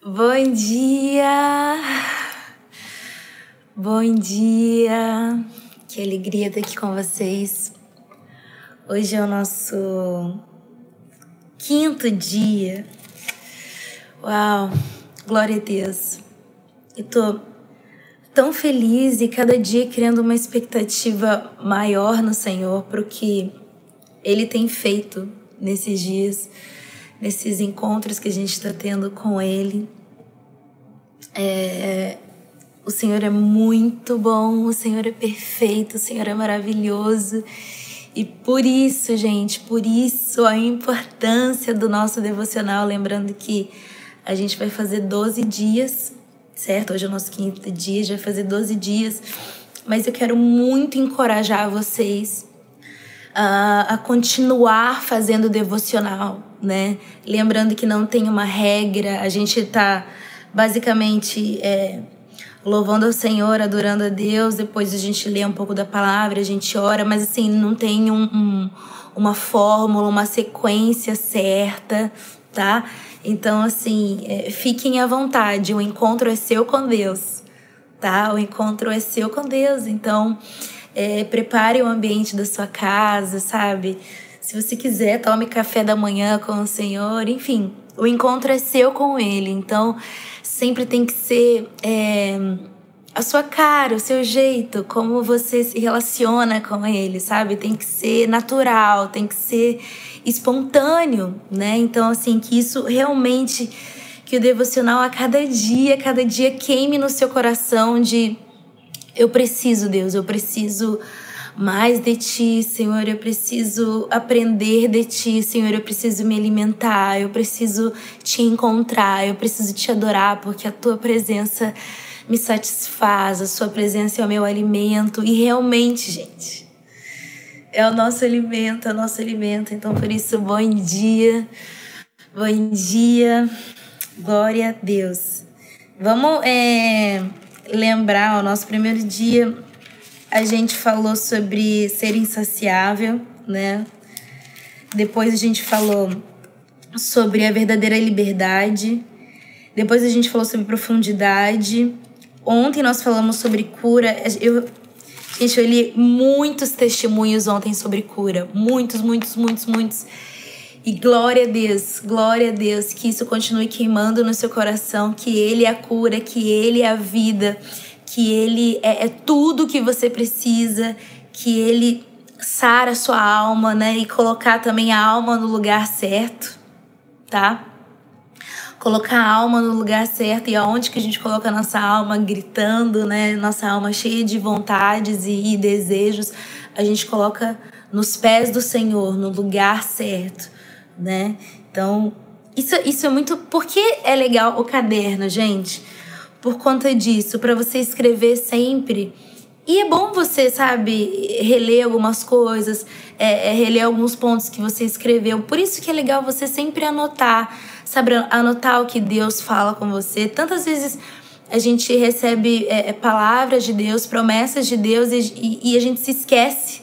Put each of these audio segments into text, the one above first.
Bom dia! Bom dia! Que alegria estar aqui com vocês. Hoje é o nosso quinto dia. Uau! Glória a Deus. Eu tô tão feliz e cada dia criando uma expectativa maior no Senhor para o que Ele tem feito nesses dias nesses encontros que a gente está tendo com Ele. É, o Senhor é muito bom, o Senhor é perfeito, o Senhor é maravilhoso. E por isso, gente, por isso a importância do nosso devocional. Lembrando que a gente vai fazer 12 dias, certo? Hoje é o nosso quinto dia, já vai fazer 12 dias. Mas eu quero muito encorajar vocês a, a continuar fazendo devocional, né? Lembrando que não tem uma regra, a gente está basicamente é, louvando ao Senhor, adorando a Deus, depois a gente lê um pouco da palavra, a gente ora, mas assim, não tem um, um, uma fórmula, uma sequência certa, tá? Então, assim, é, fiquem à vontade, o encontro é seu com Deus, tá? O encontro é seu com Deus, então é, prepare o ambiente da sua casa, sabe? Se você quiser, tome café da manhã com o Senhor, enfim, o encontro é seu com Ele. Então, sempre tem que ser é, a sua cara, o seu jeito, como você se relaciona com Ele, sabe? Tem que ser natural, tem que ser espontâneo, né? Então, assim, que isso realmente, que o devocional a cada dia, cada dia queime no seu coração de eu preciso, Deus, eu preciso mais de ti, Senhor. Eu preciso aprender de ti, Senhor. Eu preciso me alimentar, eu preciso te encontrar, eu preciso te adorar, porque a tua presença me satisfaz, a sua presença é o meu alimento. E realmente, gente, é o nosso alimento, é o nosso alimento. Então, por isso, bom dia, bom dia, glória a Deus. Vamos é, lembrar o nosso primeiro dia, a gente falou sobre ser insaciável, né? Depois a gente falou sobre a verdadeira liberdade. Depois a gente falou sobre profundidade. Ontem nós falamos sobre cura. Eu, gente, eu li muitos testemunhos ontem sobre cura. Muitos, muitos, muitos, muitos. E glória a Deus, glória a Deus, que isso continue queimando no seu coração, que Ele é a cura, que Ele é a vida, que Ele é, é tudo que você precisa, que Ele sara a sua alma, né? E colocar também a alma no lugar certo, tá? Colocar a alma no lugar certo e aonde que a gente coloca a nossa alma gritando, né? Nossa alma cheia de vontades e, e desejos, a gente coloca nos pés do Senhor, no lugar certo né? Então, isso, isso é muito. Por que é legal o caderno, gente? Por conta disso, para você escrever sempre. E é bom você, sabe, reler algumas coisas, é, é, reler alguns pontos que você escreveu. Por isso que é legal você sempre anotar, sabe, anotar o que Deus fala com você. Tantas vezes a gente recebe é, é palavras de Deus, promessas de Deus e, e, e a gente se esquece,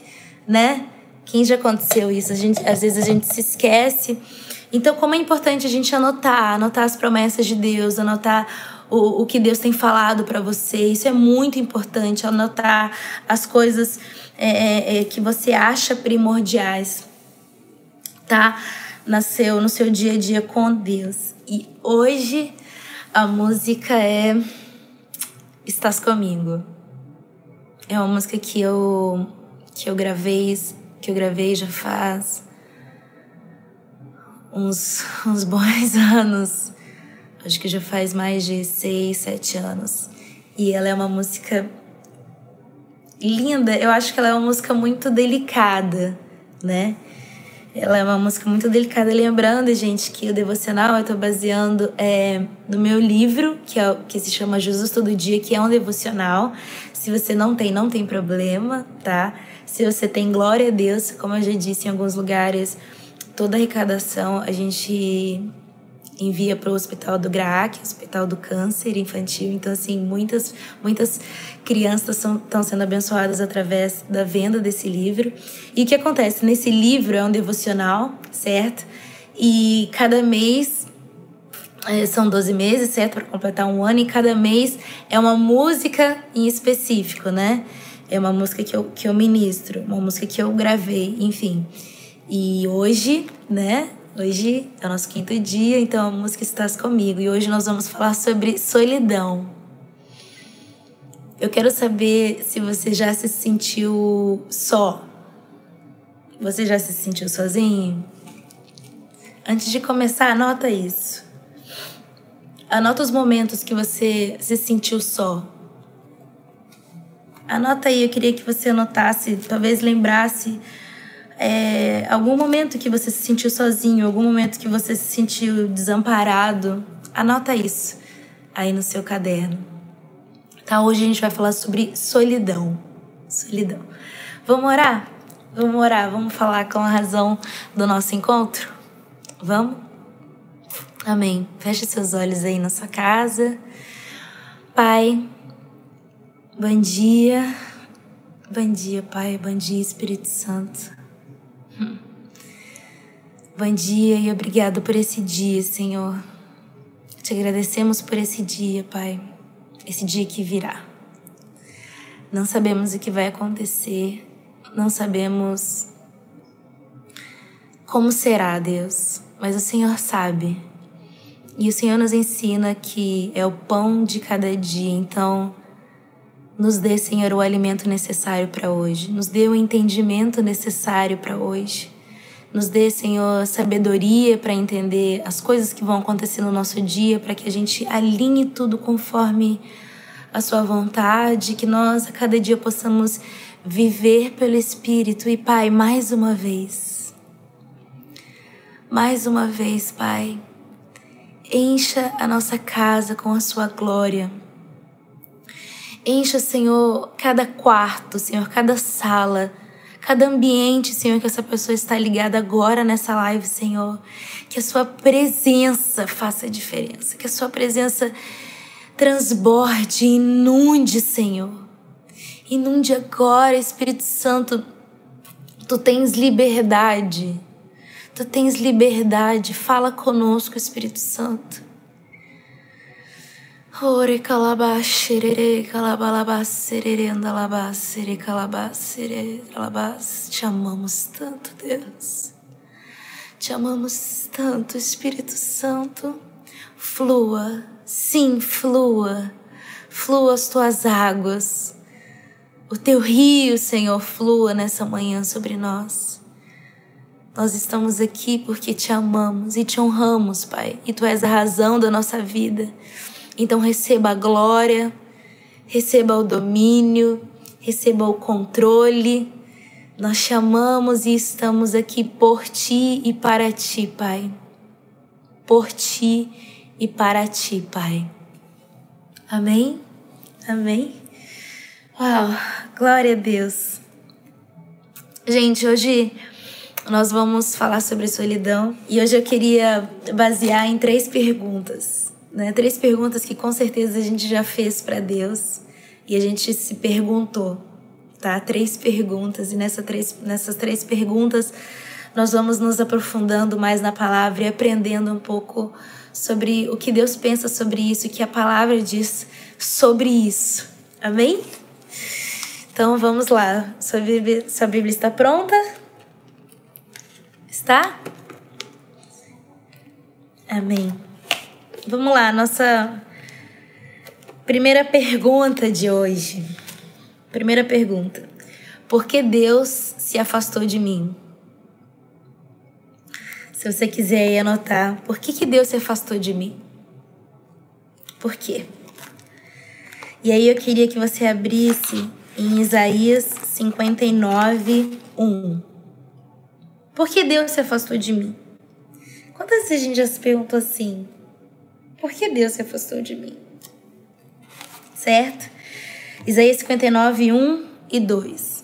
né? Quem já aconteceu isso? A gente, às vezes a gente se esquece. Então, como é importante a gente anotar, anotar as promessas de Deus, anotar o, o que Deus tem falado para você. Isso é muito importante, anotar as coisas é, é, é, que você acha primordiais, tá? No seu, no seu dia a dia com Deus. E hoje a música é Estás Comigo. É uma música que eu, que eu gravei que eu gravei já faz uns, uns bons anos. Acho que já faz mais de seis, sete anos. E ela é uma música linda. Eu acho que ela é uma música muito delicada, né? Ela é uma música muito delicada. Lembrando, gente, que o devocional eu estou baseando é, no meu livro, que, é, que se chama Jesus Todo Dia, que é um devocional. Se você não tem, não tem problema, tá? Se você tem glória a Deus, como eu já disse em alguns lugares, toda arrecadação a gente envia para o Hospital do GRAAC, Hospital do Câncer Infantil. Então, assim, muitas, muitas crianças estão sendo abençoadas através da venda desse livro. E o que acontece? Nesse livro é um devocional, certo? E cada mês são 12 meses, certo? Para completar um ano, e cada mês é uma música em específico, né? É uma música que eu, que eu ministro, uma música que eu gravei, enfim. E hoje, né? Hoje é o nosso quinto dia, então a música Estás Comigo. E hoje nós vamos falar sobre solidão. Eu quero saber se você já se sentiu só. Você já se sentiu sozinho? Antes de começar, anota isso. Anota os momentos que você se sentiu só. Anota aí, eu queria que você anotasse, talvez lembrasse é, algum momento que você se sentiu sozinho, algum momento que você se sentiu desamparado. Anota isso aí no seu caderno. Tá? Hoje a gente vai falar sobre solidão. Solidão. Vamos orar? Vamos orar, vamos falar com a razão do nosso encontro? Vamos? Amém. Feche seus olhos aí na sua casa. Pai, bom dia. Bom dia, Pai. Bom dia, Espírito Santo. Bom dia e obrigado por esse dia, Senhor. Te agradecemos por esse dia, Pai. Esse dia que virá. Não sabemos o que vai acontecer, não sabemos como será, Deus, mas o Senhor sabe. E o Senhor nos ensina que é o pão de cada dia. Então, nos dê, Senhor, o alimento necessário para hoje. Nos dê o entendimento necessário para hoje. Nos dê, Senhor, sabedoria para entender as coisas que vão acontecer no nosso dia, para que a gente alinhe tudo conforme a Sua vontade, que nós a cada dia possamos viver pelo Espírito. E, Pai, mais uma vez, mais uma vez, Pai, Encha a nossa casa com a sua glória. Encha, Senhor, cada quarto, Senhor, cada sala, cada ambiente, Senhor, que essa pessoa está ligada agora nessa live, Senhor. Que a sua presença faça a diferença, que a sua presença transborde, inunde, Senhor. Inunde agora, Espírito Santo. Tu tens liberdade Tu tens liberdade, fala conosco, Espírito Santo. Ore calabaxerere, calabalabasserere, andalabassere, calabassere, calabas. Te amamos tanto, Deus. Te amamos tanto, Espírito Santo. Flua, sim, flua. Flua as tuas águas. O teu rio, Senhor, flua nessa manhã sobre nós. Nós estamos aqui porque te amamos e te honramos, Pai, e tu és a razão da nossa vida. Então receba a glória, receba o domínio, receba o controle. Nós te amamos e estamos aqui por ti e para ti, Pai. Por ti e para ti, Pai. Amém? Amém? Uau, glória a Deus. Gente, hoje nós vamos falar sobre solidão e hoje eu queria basear em três perguntas, né? Três perguntas que com certeza a gente já fez para Deus e a gente se perguntou, tá? Três perguntas e nessa três, nessas três perguntas nós vamos nos aprofundando mais na palavra e aprendendo um pouco sobre o que Deus pensa sobre isso, o que a palavra diz sobre isso. Amém? Então vamos lá. Sua Bíblia, sua Bíblia está pronta? Está? Amém. Vamos lá, nossa primeira pergunta de hoje. Primeira pergunta: Por que Deus se afastou de mim? Se você quiser aí anotar, por que, que Deus se afastou de mim? Por quê? E aí eu queria que você abrisse em Isaías 59, 1. Por que Deus se afastou de mim? Quantas vezes a gente já se perguntou assim? Por que Deus se afastou de mim? Certo? Isaías 59, 1 e 2.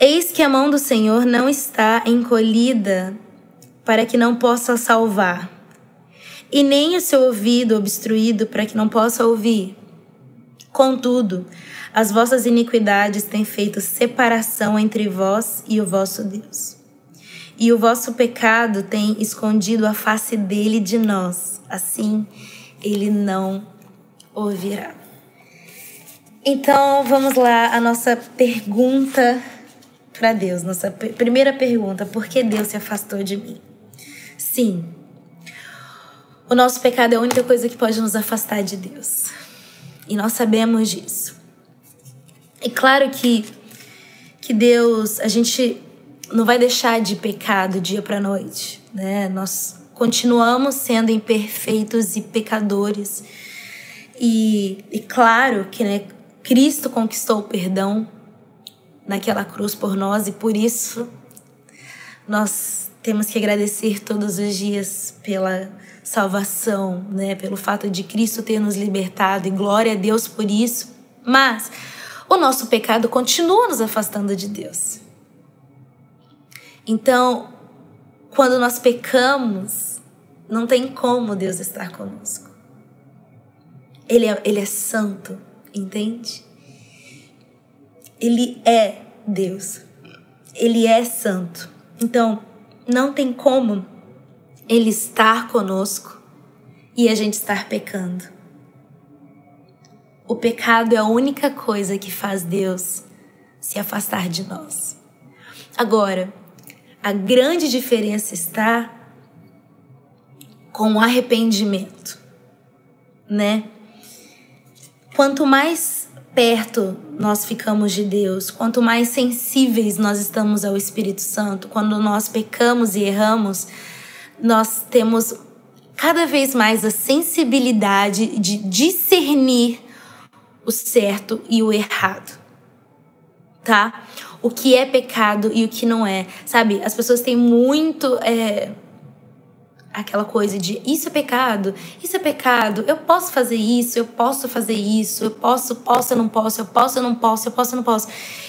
Eis que a mão do Senhor não está encolhida para que não possa salvar, e nem o seu ouvido obstruído para que não possa ouvir. Contudo, as vossas iniquidades têm feito separação entre vós e o vosso Deus e o vosso pecado tem escondido a face dele de nós. Assim, ele não ouvirá. Então, vamos lá, a nossa pergunta para Deus. Nossa primeira pergunta: por que Deus se afastou de mim? Sim, o nosso pecado é a única coisa que pode nos afastar de Deus. E nós sabemos disso. E claro que, que Deus, a gente não vai deixar de pecar do dia para noite, né? Nós continuamos sendo imperfeitos e pecadores. E, e claro que né, Cristo conquistou o perdão naquela cruz por nós e por isso nós temos que agradecer todos os dias pela salvação, né? Pelo fato de Cristo ter nos libertado e glória a Deus por isso. Mas o nosso pecado continua nos afastando de Deus. Então, quando nós pecamos, não tem como Deus estar conosco. Ele é, ele é santo, entende? Ele é Deus. Ele é santo. Então, não tem como ele estar conosco e a gente estar pecando. O pecado é a única coisa que faz Deus se afastar de nós. Agora, a grande diferença está com o arrependimento, né? Quanto mais perto nós ficamos de Deus, quanto mais sensíveis nós estamos ao Espírito Santo, quando nós pecamos e erramos, nós temos cada vez mais a sensibilidade de discernir o certo e o errado, tá? O que é pecado e o que não é, sabe? As pessoas têm muito é, aquela coisa de isso é pecado, isso é pecado, eu posso fazer isso, eu posso fazer isso, eu posso, posso, eu não posso, eu posso, eu não posso, eu posso, eu não posso.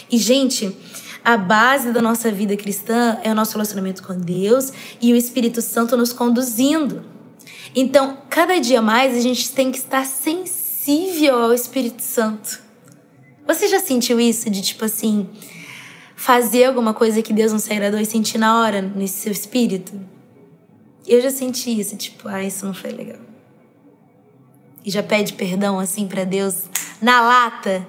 E gente, a base da nossa vida cristã é o nosso relacionamento com Deus e o Espírito Santo nos conduzindo. Então, cada dia mais a gente tem que estar sensível ao Espírito Santo. Você já sentiu isso de tipo assim, fazer alguma coisa que Deus não se agradou e sentir na hora nesse seu espírito? Eu já senti isso, tipo, ah, isso não foi legal. E já pede perdão assim para Deus na lata.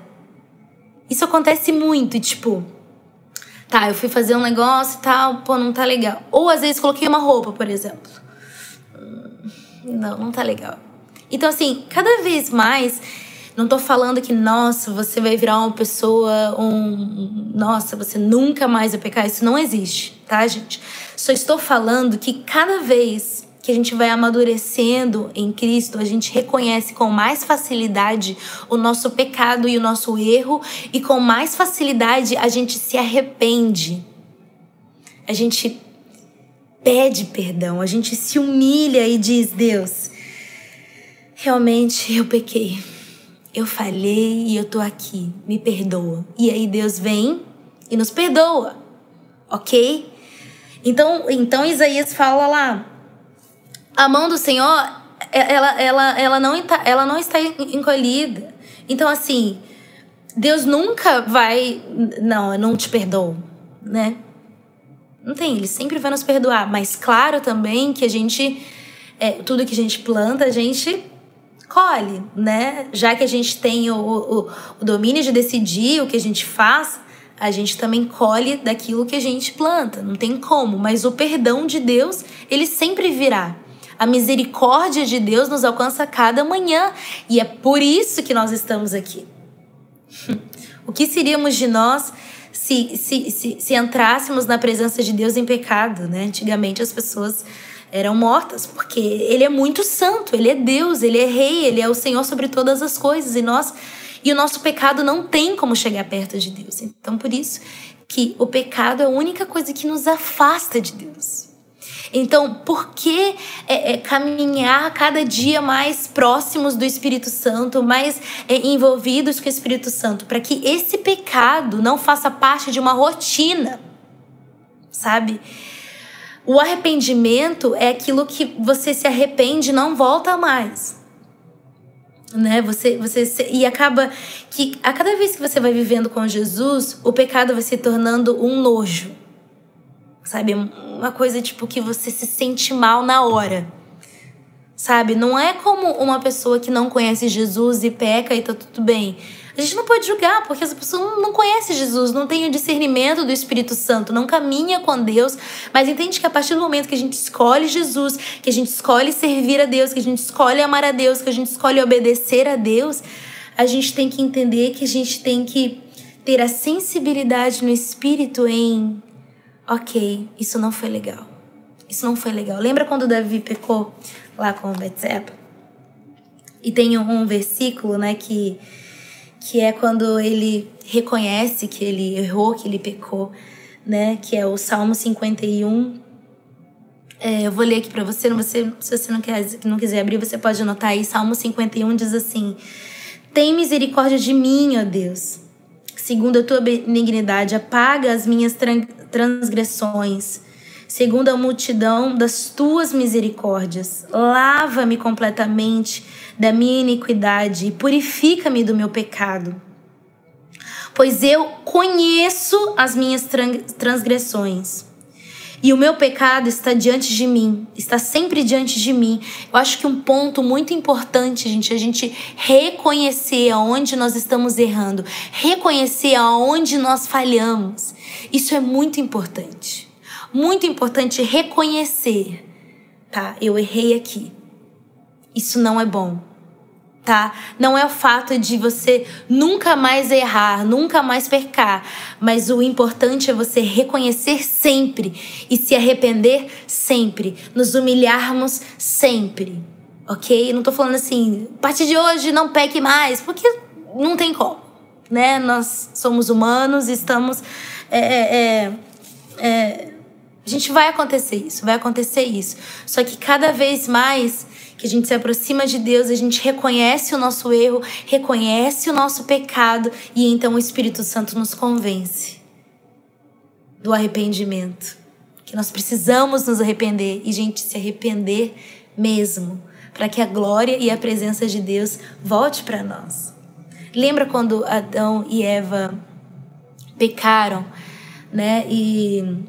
Isso acontece muito, tipo, tá, eu fui fazer um negócio e tal, pô, não tá legal. Ou às vezes coloquei uma roupa, por exemplo. Hum, não, não tá legal. Então, assim, cada vez mais não tô falando que, nossa, você vai virar uma pessoa, um. Nossa, você nunca mais vai pecar. Isso não existe, tá, gente? Só estou falando que cada vez que a gente vai amadurecendo em Cristo, a gente reconhece com mais facilidade o nosso pecado e o nosso erro, e com mais facilidade a gente se arrepende. A gente pede perdão, a gente se humilha e diz: Deus, realmente eu pequei eu falhei e eu tô aqui, me perdoa. E aí Deus vem e nos perdoa, ok? Então, então Isaías fala lá, a mão do Senhor, ela, ela, ela, não, está, ela não está encolhida. Então, assim, Deus nunca vai, não, eu não te perdoo, né? Não tem, ele sempre vai nos perdoar. Mas claro também que a gente, é, tudo que a gente planta, a gente colhe, né? Já que a gente tem o, o, o domínio de decidir o que a gente faz, a gente também colhe daquilo que a gente planta. Não tem como, mas o perdão de Deus, ele sempre virá. A misericórdia de Deus nos alcança cada manhã e é por isso que nós estamos aqui. o que seríamos de nós se, se, se, se entrássemos na presença de Deus em pecado, né? Antigamente as pessoas eram mortas, porque ele é muito santo, ele é Deus, ele é rei, ele é o Senhor sobre todas as coisas e nós e o nosso pecado não tem como chegar perto de Deus. Então por isso que o pecado é a única coisa que nos afasta de Deus. Então, por que é, é, caminhar cada dia mais próximos do Espírito Santo, mais é, envolvidos com o Espírito Santo? Para que esse pecado não faça parte de uma rotina, sabe? O arrependimento é aquilo que você se arrepende e não volta mais. Né? Você, você e acaba que a cada vez que você vai vivendo com Jesus, o pecado vai se tornando um nojo. Sabe? Uma coisa tipo que você se sente mal na hora. Sabe? Não é como uma pessoa que não conhece Jesus e peca e tá tudo bem. A gente não pode julgar, porque essa pessoa não conhece Jesus, não tem o discernimento do Espírito Santo, não caminha com Deus, mas entende que a partir do momento que a gente escolhe Jesus, que a gente escolhe servir a Deus, que a gente escolhe amar a Deus, que a gente escolhe obedecer a Deus, a gente tem que entender que a gente tem que ter a sensibilidade no espírito em, ok, isso não foi legal. Isso não foi legal. Lembra quando Davi pecou lá com Betseba? E tem um versículo, né, que que é quando ele reconhece que ele errou, que ele pecou, né? Que é o Salmo 51. É, eu vou ler aqui para você, você, se você não, quer, não quiser abrir, você pode anotar aí. Salmo 51 diz assim: Tem misericórdia de mim, ó Deus. Segundo a tua benignidade, apaga as minhas transgressões. Segundo a multidão das tuas misericórdias, lava-me completamente da minha iniquidade e purifica-me do meu pecado. Pois eu conheço as minhas transgressões. E o meu pecado está diante de mim, está sempre diante de mim. Eu acho que um ponto muito importante, gente, é a gente reconhecer aonde nós estamos errando, reconhecer aonde nós falhamos. Isso é muito importante. Muito importante reconhecer, tá? Eu errei aqui. Isso não é bom, tá? Não é o fato de você nunca mais errar, nunca mais pecar, mas o importante é você reconhecer sempre e se arrepender sempre, nos humilharmos sempre, ok? Não tô falando assim, a partir de hoje não peque mais, porque não tem como, né? Nós somos humanos, estamos. É, é, é, é a gente vai acontecer isso, vai acontecer isso. Só que cada vez mais que a gente se aproxima de Deus, a gente reconhece o nosso erro, reconhece o nosso pecado e então o Espírito Santo nos convence do arrependimento. Que nós precisamos nos arrepender e, gente, se arrepender mesmo, para que a glória e a presença de Deus volte para nós. Lembra quando Adão e Eva pecaram, né? E,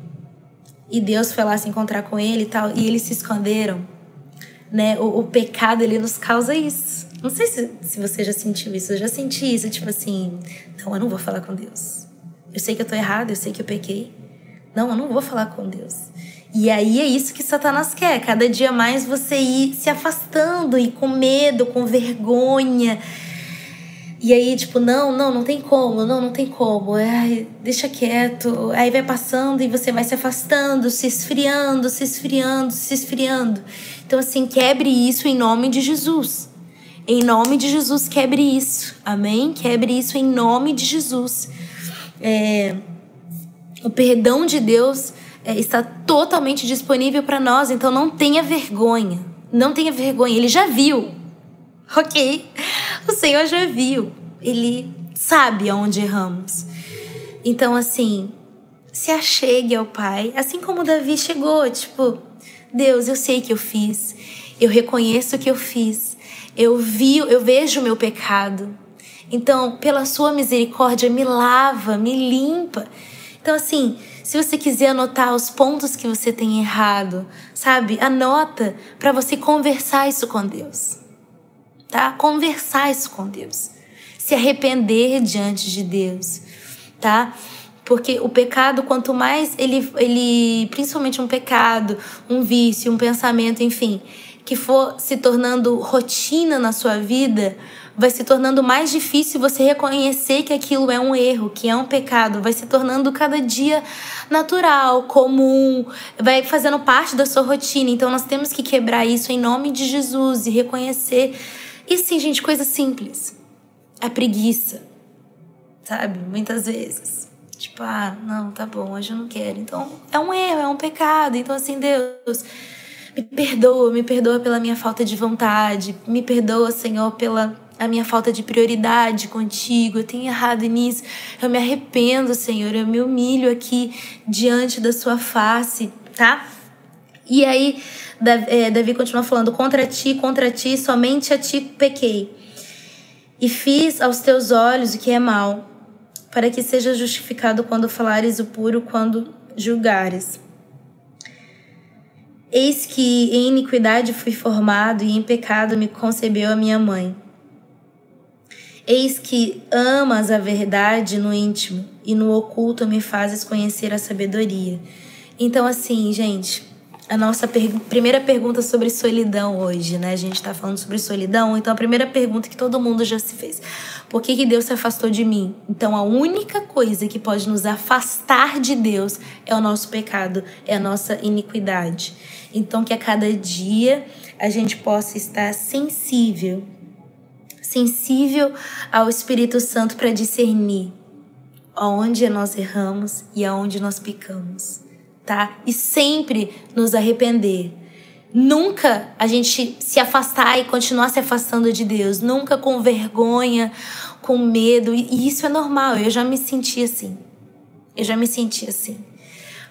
e Deus foi lá se encontrar com ele e tal, e eles se esconderam né? O, o, pecado, ele nos causa isso. Não sei se, se você já sentiu isso. Eu já senti isso, tipo assim, não, eu não vou falar com Deus. Eu sei que eu tô errado, eu sei que eu pequei. Não, eu não vou falar com Deus. E aí é isso que Satanás quer. Cada dia mais você ir se afastando e com medo, com vergonha. E aí, tipo, não, não, não tem como, não, não tem como. Ai, deixa quieto. Aí vai passando e você vai se afastando, se esfriando, se esfriando, se esfriando. Então, assim, quebre isso em nome de Jesus. Em nome de Jesus, quebre isso. Amém? Quebre isso em nome de Jesus. É, o perdão de Deus é, está totalmente disponível para nós, então não tenha vergonha. Não tenha vergonha. Ele já viu. Ok? O Senhor já viu. Ele sabe aonde erramos. Então, assim, se achegue ao Pai, assim como Davi chegou, tipo, Deus, eu sei que eu fiz. Eu reconheço que eu fiz. Eu vi, eu vejo o meu pecado. Então, pela sua misericórdia, me lava, me limpa. Então, assim, se você quiser anotar os pontos que você tem errado, sabe? Anota para você conversar isso com Deus. Tá? Conversar isso com Deus. Se arrepender diante de Deus, tá? Porque o pecado, quanto mais ele, ele, principalmente um pecado, um vício, um pensamento, enfim, que for se tornando rotina na sua vida, vai se tornando mais difícil você reconhecer que aquilo é um erro, que é um pecado, vai se tornando cada dia natural, comum, vai fazendo parte da sua rotina. Então nós temos que quebrar isso em nome de Jesus e reconhecer. E sim, gente, coisa simples. A preguiça, sabe? Muitas vezes. Tipo, ah, não, tá bom, hoje eu não quero. Então, é um erro, é um pecado. Então, assim, Deus, me perdoa, me perdoa pela minha falta de vontade. Me perdoa, Senhor, pela a minha falta de prioridade contigo. Eu tenho errado nisso. Eu me arrependo, Senhor. Eu me humilho aqui diante da sua face, tá? E aí, é, Davi continua falando: contra ti, contra ti, somente a ti pequei. E fiz aos teus olhos o que é mal para que seja justificado quando falares o puro, quando julgares. Eis que em iniquidade fui formado e em pecado me concebeu a minha mãe. Eis que amas a verdade no íntimo e no oculto me fazes conhecer a sabedoria. Então, assim, gente, a nossa primeira pergunta sobre solidão hoje, né? A gente tá falando sobre solidão, então a primeira pergunta que todo mundo já se fez: por que, que Deus se afastou de mim? Então a única coisa que pode nos afastar de Deus é o nosso pecado, é a nossa iniquidade. Então que a cada dia a gente possa estar sensível, sensível ao Espírito Santo para discernir aonde nós erramos e aonde nós pecamos tá? E sempre nos arrepender. Nunca a gente se afastar e continuar se afastando de Deus. Nunca com vergonha, com medo. E isso é normal. Eu já me senti assim. Eu já me senti assim.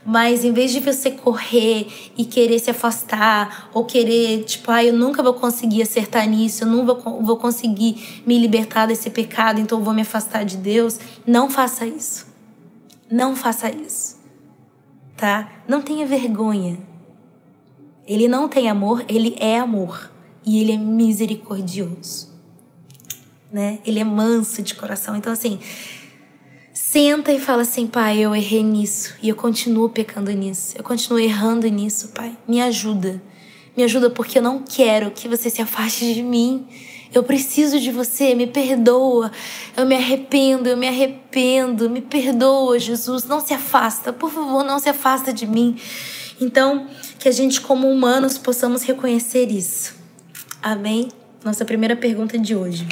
Mas em vez de você correr e querer se afastar, ou querer, tipo, ah, eu nunca vou conseguir acertar nisso, eu nunca vou, vou conseguir me libertar desse pecado, então eu vou me afastar de Deus, não faça isso. Não faça isso tá? Não tenha vergonha. Ele não tem amor, ele é amor. E ele é misericordioso. Né? Ele é manso de coração. Então, assim, senta e fala assim: Pai, eu errei nisso. E eu continuo pecando nisso. Eu continuo errando nisso, Pai. Me ajuda. Me ajuda porque eu não quero que você se afaste de mim. Eu preciso de você, me perdoa. Eu me arrependo, eu me arrependo. Me perdoa, Jesus. Não se afasta, por favor, não se afasta de mim. Então, que a gente, como humanos, possamos reconhecer isso. Amém? Nossa primeira pergunta de hoje.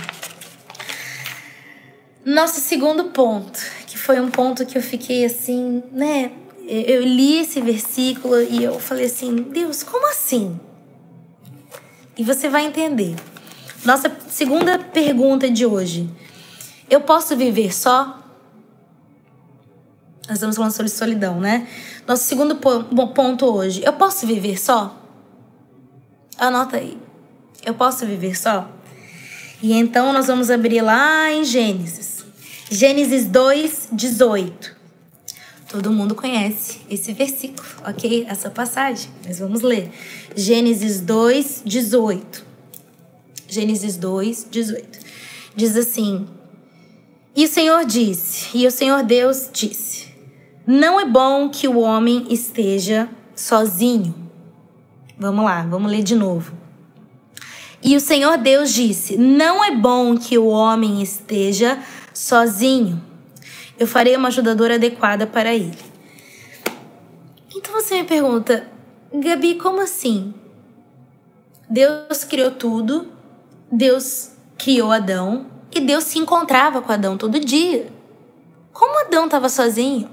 Nosso segundo ponto, que foi um ponto que eu fiquei assim, né? Eu li esse versículo e eu falei assim: Deus, como assim? E você vai entender. Nossa segunda pergunta de hoje. Eu posso viver só? Nós estamos falando sobre solidão, né? Nosso segundo ponto hoje. Eu posso viver só? Anota aí. Eu posso viver só? E então nós vamos abrir lá em Gênesis. Gênesis 2, 18. Todo mundo conhece esse versículo, ok? Essa passagem. Mas vamos ler. Gênesis 2, 18. Gênesis 2, 18. Diz assim: E o Senhor disse, e o Senhor Deus disse: Não é bom que o homem esteja sozinho. Vamos lá, vamos ler de novo. E o Senhor Deus disse: Não é bom que o homem esteja sozinho. Eu farei uma ajudadora adequada para ele. Então você me pergunta, Gabi, como assim? Deus criou tudo Deus criou Adão e Deus se encontrava com Adão todo dia. Como Adão estava sozinho?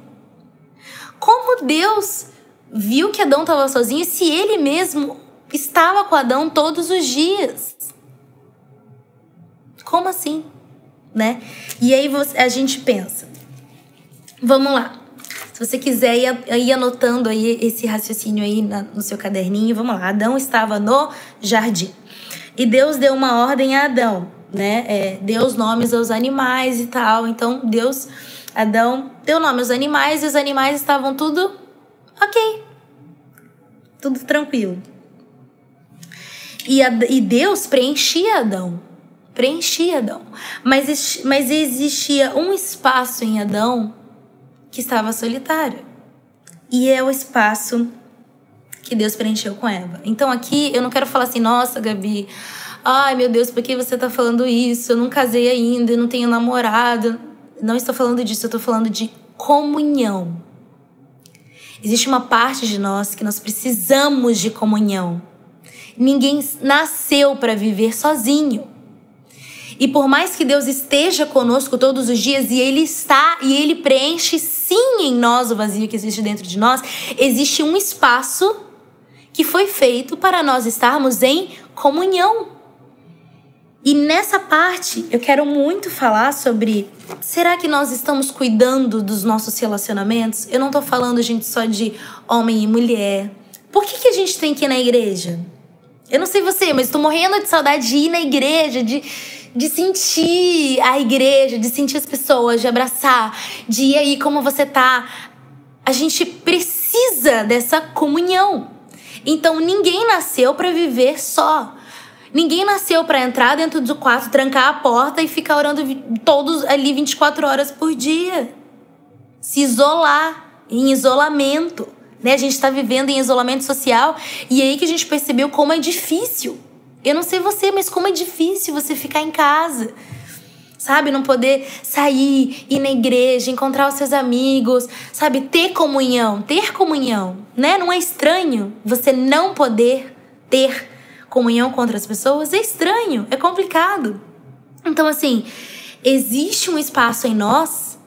Como Deus viu que Adão estava sozinho se ele mesmo estava com Adão todos os dias? Como assim? Né? E aí a gente pensa. Vamos lá. Se você quiser ir, anotando aí esse raciocínio aí no seu caderninho, vamos lá. Adão estava no jardim. E Deus deu uma ordem a Adão, né? É, deu os nomes aos animais e tal. Então, Deus, Adão, deu nome aos animais e os animais estavam tudo ok. Tudo tranquilo. E, a, e Deus preenchia Adão. Preenchia Adão. Mas, mas existia um espaço em Adão que estava solitário. E é o espaço que Deus preencheu com Eva. Então aqui eu não quero falar assim, nossa, Gabi, ai meu Deus, por que você tá falando isso? Eu não casei ainda, eu não tenho namorado. Não estou falando disso, eu estou falando de comunhão. Existe uma parte de nós que nós precisamos de comunhão. Ninguém nasceu para viver sozinho. E por mais que Deus esteja conosco todos os dias e Ele está e Ele preenche sim em nós o vazio que existe dentro de nós, existe um espaço que foi feito para nós estarmos em comunhão. E nessa parte eu quero muito falar sobre será que nós estamos cuidando dos nossos relacionamentos? Eu não estou falando, gente, só de homem e mulher. Por que, que a gente tem que ir na igreja? Eu não sei você, mas estou morrendo de saudade de ir na igreja, de, de sentir a igreja, de sentir as pessoas, de abraçar, de ir aí como você tá. A gente precisa dessa comunhão. Então ninguém nasceu para viver só. Ninguém nasceu para entrar dentro do quarto, trancar a porta e ficar orando todos ali 24 horas por dia. Se isolar, em isolamento. Né? A gente está vivendo em isolamento social e é aí que a gente percebeu como é difícil. Eu não sei você, mas como é difícil você ficar em casa sabe? Não poder sair, ir na igreja, encontrar os seus amigos, sabe? Ter comunhão, ter comunhão, né? Não é estranho você não poder ter comunhão com outras pessoas? É estranho, é complicado. Então, assim, existe um espaço em nós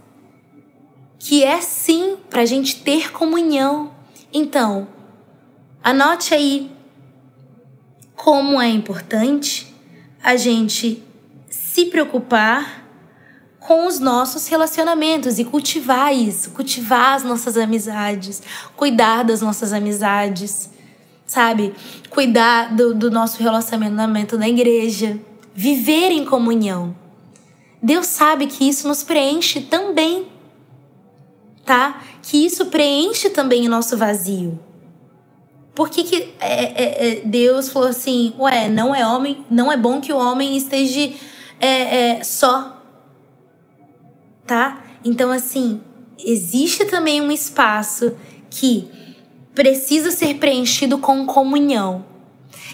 que é sim para a gente ter comunhão. Então, anote aí como é importante a gente se preocupar com os nossos relacionamentos e cultivar isso, cultivar as nossas amizades, cuidar das nossas amizades, sabe? Cuidar do, do nosso relacionamento na igreja, viver em comunhão. Deus sabe que isso nos preenche também, tá? Que isso preenche também o nosso vazio. Por que, que é, é, é, Deus falou assim, ué, não é homem, não é bom que o homem esteja é, é, só. Tá? Então, assim, existe também um espaço que precisa ser preenchido com comunhão.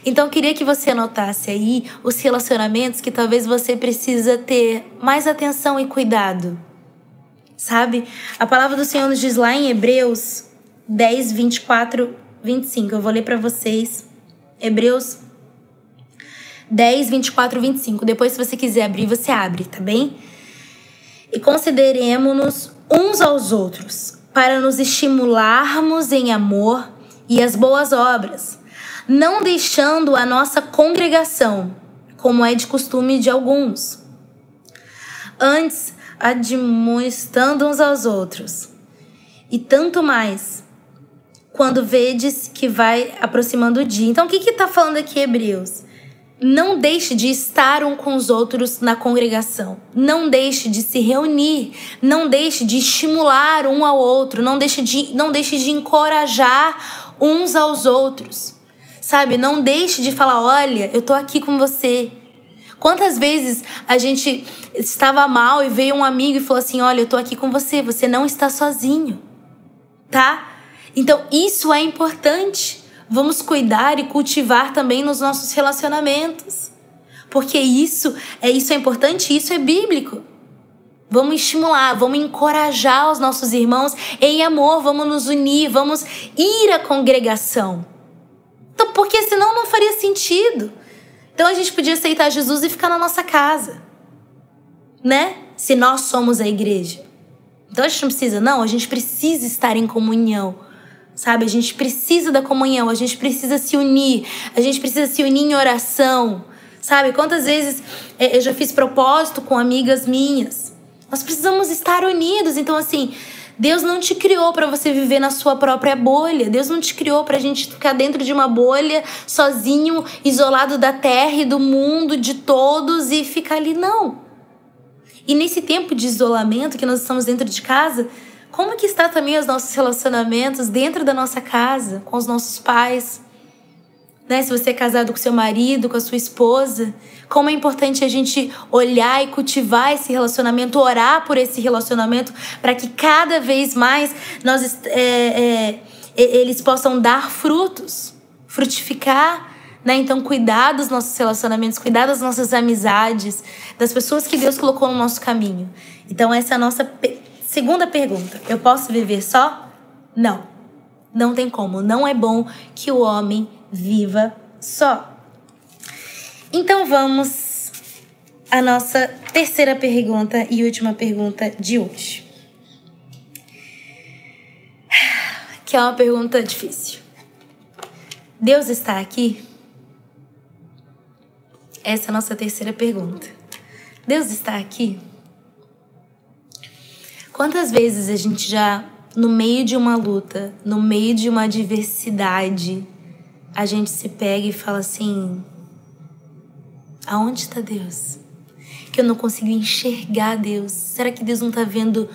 Então, eu queria que você anotasse aí os relacionamentos que talvez você precisa ter mais atenção e cuidado. Sabe? A palavra do Senhor nos diz lá em Hebreus 10, 24, 25. Eu vou ler para vocês. Hebreus 10, 24, 25. Depois, se você quiser abrir, você abre, tá bem? E consideremos-nos uns aos outros, para nos estimularmos em amor e as boas obras, não deixando a nossa congregação, como é de costume de alguns. Antes, admoestando uns aos outros. E tanto mais, quando vedes que vai aproximando o dia. Então, o que está falando aqui, Hebreus? Não deixe de estar um com os outros na congregação. Não deixe de se reunir. Não deixe de estimular um ao outro. Não deixe de, não deixe de encorajar uns aos outros. Sabe? Não deixe de falar: olha, eu tô aqui com você. Quantas vezes a gente estava mal e veio um amigo e falou assim: olha, eu tô aqui com você, você não está sozinho. Tá? Então isso é importante vamos cuidar e cultivar também nos nossos relacionamentos. Porque isso é isso é importante, isso é bíblico. Vamos estimular, vamos encorajar os nossos irmãos em amor, vamos nos unir, vamos ir à congregação. Então, porque senão não faria sentido. Então a gente podia aceitar Jesus e ficar na nossa casa. Né? Se nós somos a igreja. Então a gente não precisa, não, a gente precisa estar em comunhão sabe? A gente precisa da comunhão, a gente precisa se unir, a gente precisa se unir em oração, sabe? Quantas vezes é, eu já fiz propósito com amigas minhas. Nós precisamos estar unidos. Então, assim, Deus não te criou para você viver na sua própria bolha. Deus não te criou para a gente ficar dentro de uma bolha, sozinho, isolado da terra e do mundo, de todos e ficar ali. Não. E nesse tempo de isolamento que nós estamos dentro de casa, como que está também os nossos relacionamentos dentro da nossa casa, com os nossos pais? Né? Se você é casado com seu marido, com a sua esposa, como é importante a gente olhar e cultivar esse relacionamento, orar por esse relacionamento, para que cada vez mais nós é, é, eles possam dar frutos, frutificar. Né? Então, cuidar dos nossos relacionamentos, cuidar das nossas amizades, das pessoas que Deus colocou no nosso caminho. Então, essa é a nossa Segunda pergunta: eu posso viver só? Não. Não tem como. Não é bom que o homem viva só. Então vamos à nossa terceira pergunta e última pergunta de hoje. Que é uma pergunta difícil. Deus está aqui? Essa é a nossa terceira pergunta. Deus está aqui? Quantas vezes a gente já, no meio de uma luta, no meio de uma adversidade, a gente se pega e fala assim: aonde está Deus? Que eu não consigo enxergar Deus. Será que Deus não está vendo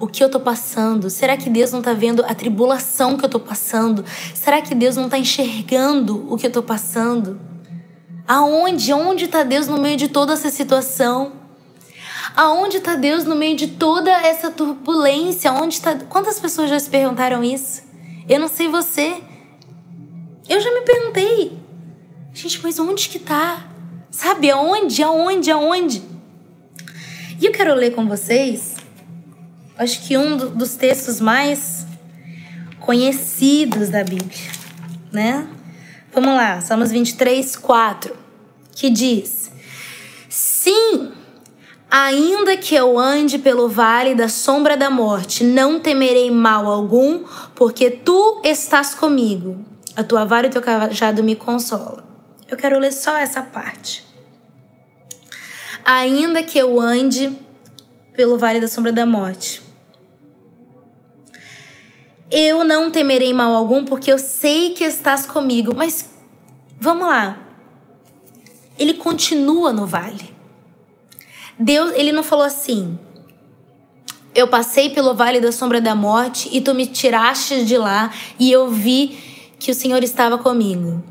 o que eu tô passando? Será que Deus não tá vendo a tribulação que eu tô passando? Será que Deus não tá enxergando o que eu tô passando? Aonde? Onde está Deus no meio de toda essa situação? Aonde está Deus no meio de toda essa turbulência? Onde está? Quantas pessoas já se perguntaram isso? Eu não sei você. Eu já me perguntei. Gente, mas onde que tá? Sabe aonde? Aonde? Aonde? E eu quero ler com vocês, acho que um dos textos mais conhecidos da Bíblia, né? Vamos lá, Salmos 23, 4, que diz: Sim, ainda que eu ande pelo vale da sombra da morte, não temerei mal algum, porque tu estás comigo. A tua vara e o teu cajado me consolam. Eu quero ler só essa parte. Ainda que eu ande pelo vale da sombra da morte, eu não temerei mal algum, porque eu sei que estás comigo. Mas vamos lá. Ele continua no vale. Deus, ele não falou assim: Eu passei pelo vale da sombra da morte e tu me tiraste de lá e eu vi que o Senhor estava comigo.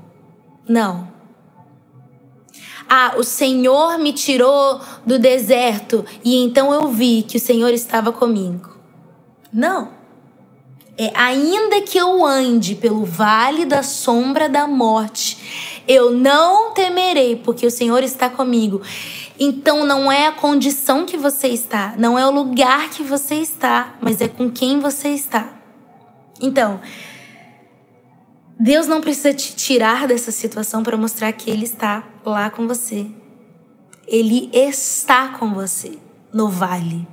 Não. Ah, o Senhor me tirou do deserto e então eu vi que o Senhor estava comigo. Não. É, ainda que eu ande pelo vale da sombra da morte, eu não temerei, porque o Senhor está comigo. Então não é a condição que você está, não é o lugar que você está, mas é com quem você está. Então, Deus não precisa te tirar dessa situação para mostrar que Ele está lá com você. Ele está com você no vale.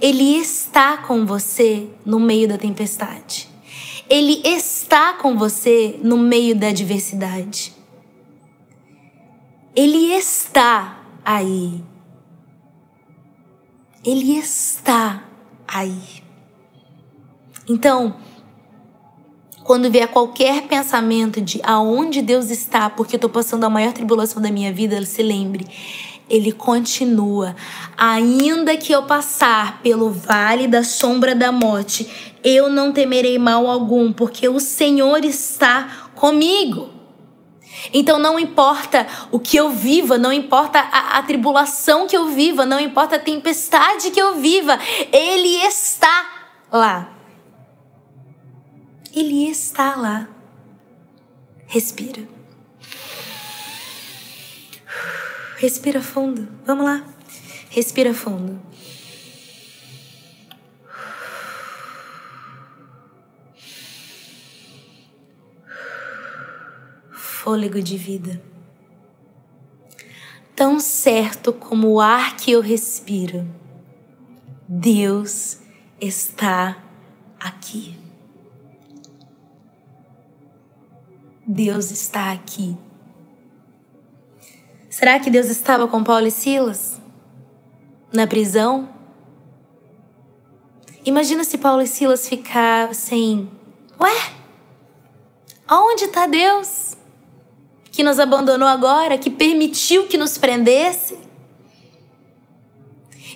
Ele está com você no meio da tempestade. Ele está com você no meio da adversidade. Ele está aí. Ele está aí. Então, quando vier qualquer pensamento de aonde Deus está, porque eu estou passando a maior tribulação da minha vida, se lembre, ele continua. Ainda que eu passar pelo vale da sombra da morte, eu não temerei mal algum, porque o Senhor está comigo. Então não importa o que eu viva, não importa a, a, tribulação que eu viva, não importa a tempestade que eu viva, Ele está lá. Ele está lá. Respira. Respira fundo. Vamos lá. Respira fundo. Fôlego de vida. Tão certo como o ar que eu respiro, Deus está aqui. Deus está aqui. Será que Deus estava com Paulo e Silas? Na prisão? Imagina se Paulo e Silas ficassem. Ué? Aonde está Deus? Que nos abandonou agora, que permitiu que nos prendesse?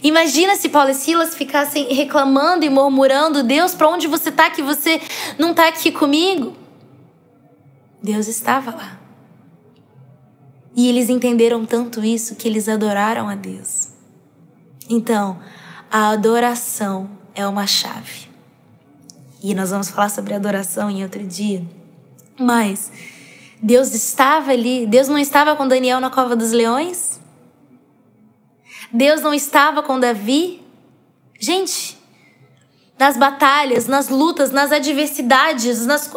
Imagina se Paulo e Silas ficassem reclamando e murmurando: Deus, para onde você está que você não está aqui comigo? Deus estava lá. E eles entenderam tanto isso que eles adoraram a Deus. Então, a adoração é uma chave. E nós vamos falar sobre adoração em outro dia. Mas Deus estava ali. Deus não estava com Daniel na cova dos leões? Deus não estava com Davi? Gente, nas batalhas, nas lutas, nas adversidades, nas,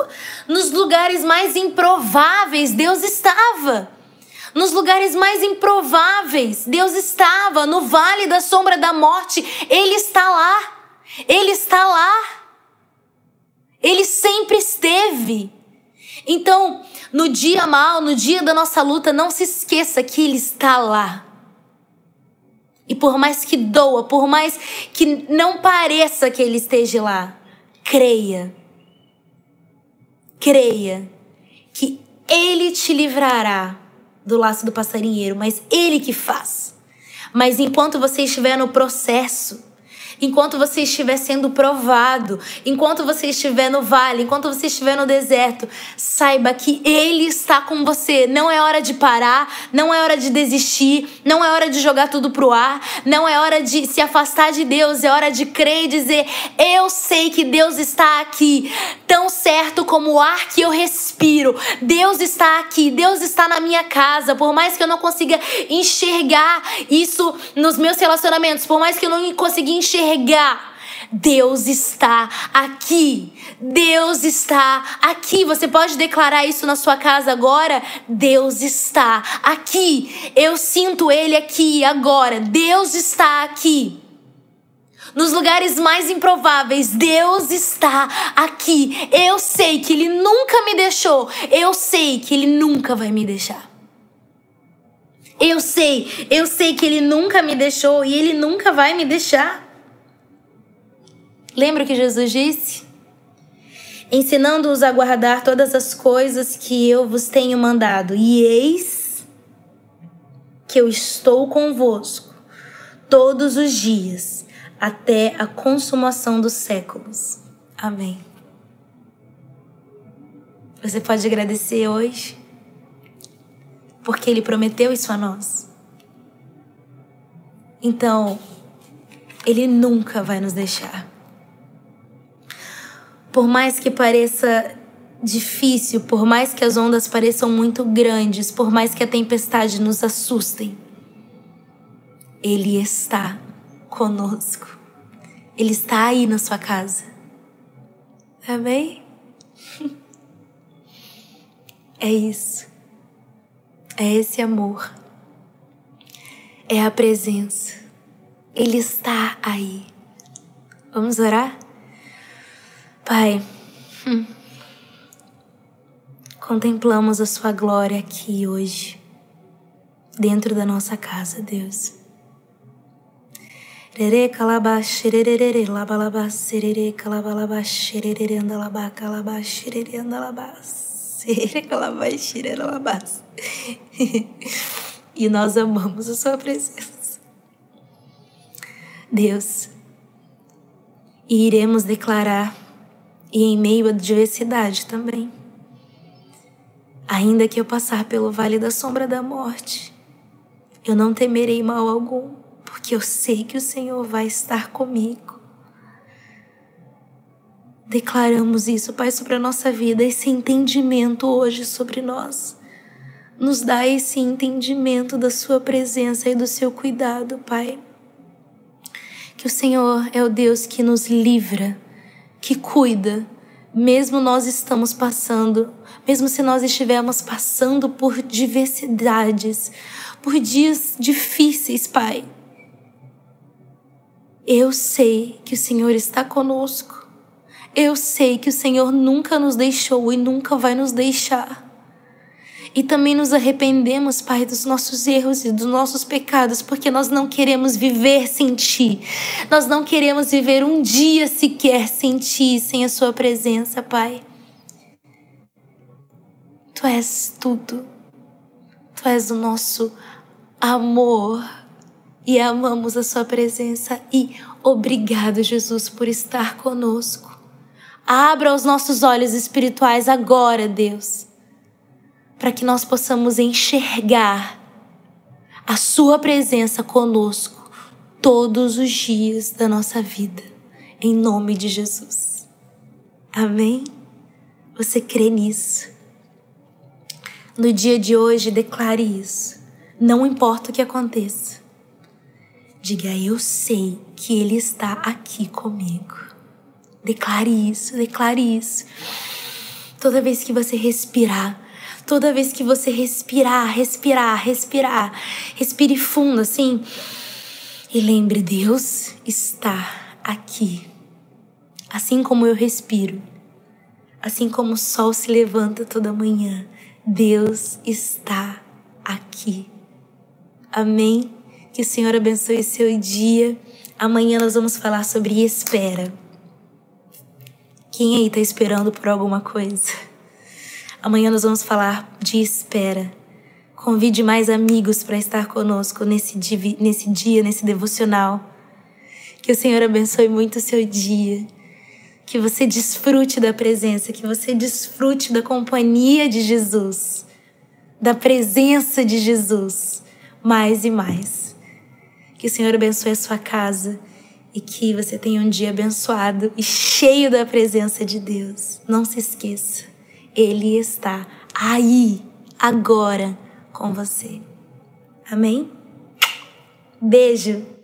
nos lugares mais improváveis, Deus estava nos lugares mais improváveis. Deus estava no vale da sombra da morte. Ele está lá. Ele está lá. Ele sempre esteve. Então, no dia mal, no dia da nossa luta, não se esqueça que Ele está lá. E por mais que doa, por mais que não pareça que Ele esteja lá, creia. Creia que Ele te livrará do laço do passarinheiro, mas ele que faz. Mas enquanto você estiver no processo, enquanto você estiver sendo provado, enquanto você estiver no vale, enquanto você estiver no deserto, saiba que Ele está com você. Não é hora de parar, não é hora de desistir, não é hora de jogar tudo pro ar, não é hora de se afastar de Deus, é hora de crer e dizer: Eu sei que Deus está aqui, tão certo como o ar que eu respiro. Deus está aqui, Deus está na minha casa, por mais que eu não consiga enxergar isso nos meus relacionamentos, por mais que eu não consiga enxergar. Deus está aqui. Deus está aqui. Você pode declarar isso na sua casa agora? Deus está aqui. Eu sinto Ele aqui agora. Deus está aqui. Nos lugares mais improváveis, Deus está aqui. Eu sei que Ele nunca me deixou. Eu sei que Ele nunca vai me deixar. Eu sei, eu sei que Ele nunca me deixou e Ele nunca vai me deixar. Lembra o que Jesus disse? Ensinando-os a guardar todas as coisas que eu vos tenho mandado. E eis que eu estou convosco todos os dias, até a consumação dos séculos. Amém. Você pode agradecer hoje, porque Ele prometeu isso a nós. Então, Ele nunca vai nos deixar. Por mais que pareça difícil, por mais que as ondas pareçam muito grandes, por mais que a tempestade nos assustem, Ele está conosco. Ele está aí na sua casa. Amém? É isso. É esse amor. É a presença. Ele está aí. Vamos orar? Pai, hum, contemplamos a Sua glória aqui hoje, dentro da nossa casa, Deus. Rere calabá, xererere, labalabá, serere, calabalabá, xerere, andalabá, calabá, xerere, andalabá, serere, calabá, xerere, alabá. E nós amamos a Sua presença. Deus, e iremos declarar e em meio à diversidade também. Ainda que eu passar pelo vale da sombra da morte, eu não temerei mal algum, porque eu sei que o Senhor vai estar comigo. Declaramos isso, Pai, sobre a nossa vida, esse entendimento hoje sobre nós. Nos dá esse entendimento da Sua presença e do seu cuidado, Pai. Que o Senhor é o Deus que nos livra que cuida, mesmo nós estamos passando, mesmo se nós estivermos passando por diversidades, por dias difíceis, Pai. Eu sei que o Senhor está conosco. Eu sei que o Senhor nunca nos deixou e nunca vai nos deixar. E também nos arrependemos, Pai, dos nossos erros e dos nossos pecados, porque nós não queremos viver sem Ti. Nós não queremos viver um dia sequer sem Ti, sem a Sua presença, Pai. Tu és tudo. Tu és o nosso amor e amamos a Sua presença. E obrigado, Jesus, por estar conosco. Abra os nossos olhos espirituais agora, Deus para que nós possamos enxergar a Sua presença conosco todos os dias da nossa vida, em nome de Jesus. Amém? Você crê nisso? No dia de hoje, declare isso. Não importa o que aconteça. Diga, eu sei que Ele está aqui comigo. Declare isso, declare isso. Toda vez que você respirar, Toda vez que você respirar, respirar, respirar, respire fundo assim. E lembre, Deus está aqui. Assim como eu respiro, assim como o sol se levanta toda manhã, Deus está aqui. Amém? Que o Senhor abençoe seu dia. Amanhã nós vamos falar sobre espera. Quem aí está esperando por alguma coisa? Amanhã nós vamos falar de espera. Convide mais amigos para estar conosco nesse dia, nesse dia, nesse devocional. Que o Senhor abençoe muito o seu dia. Que você desfrute da presença, que você desfrute da companhia de Jesus, da presença de Jesus, mais e mais. Que o Senhor abençoe a sua casa e que você tenha um dia abençoado e cheio da presença de Deus. Não se esqueça, Ele está aí, agora, com você. Amém? Beijo!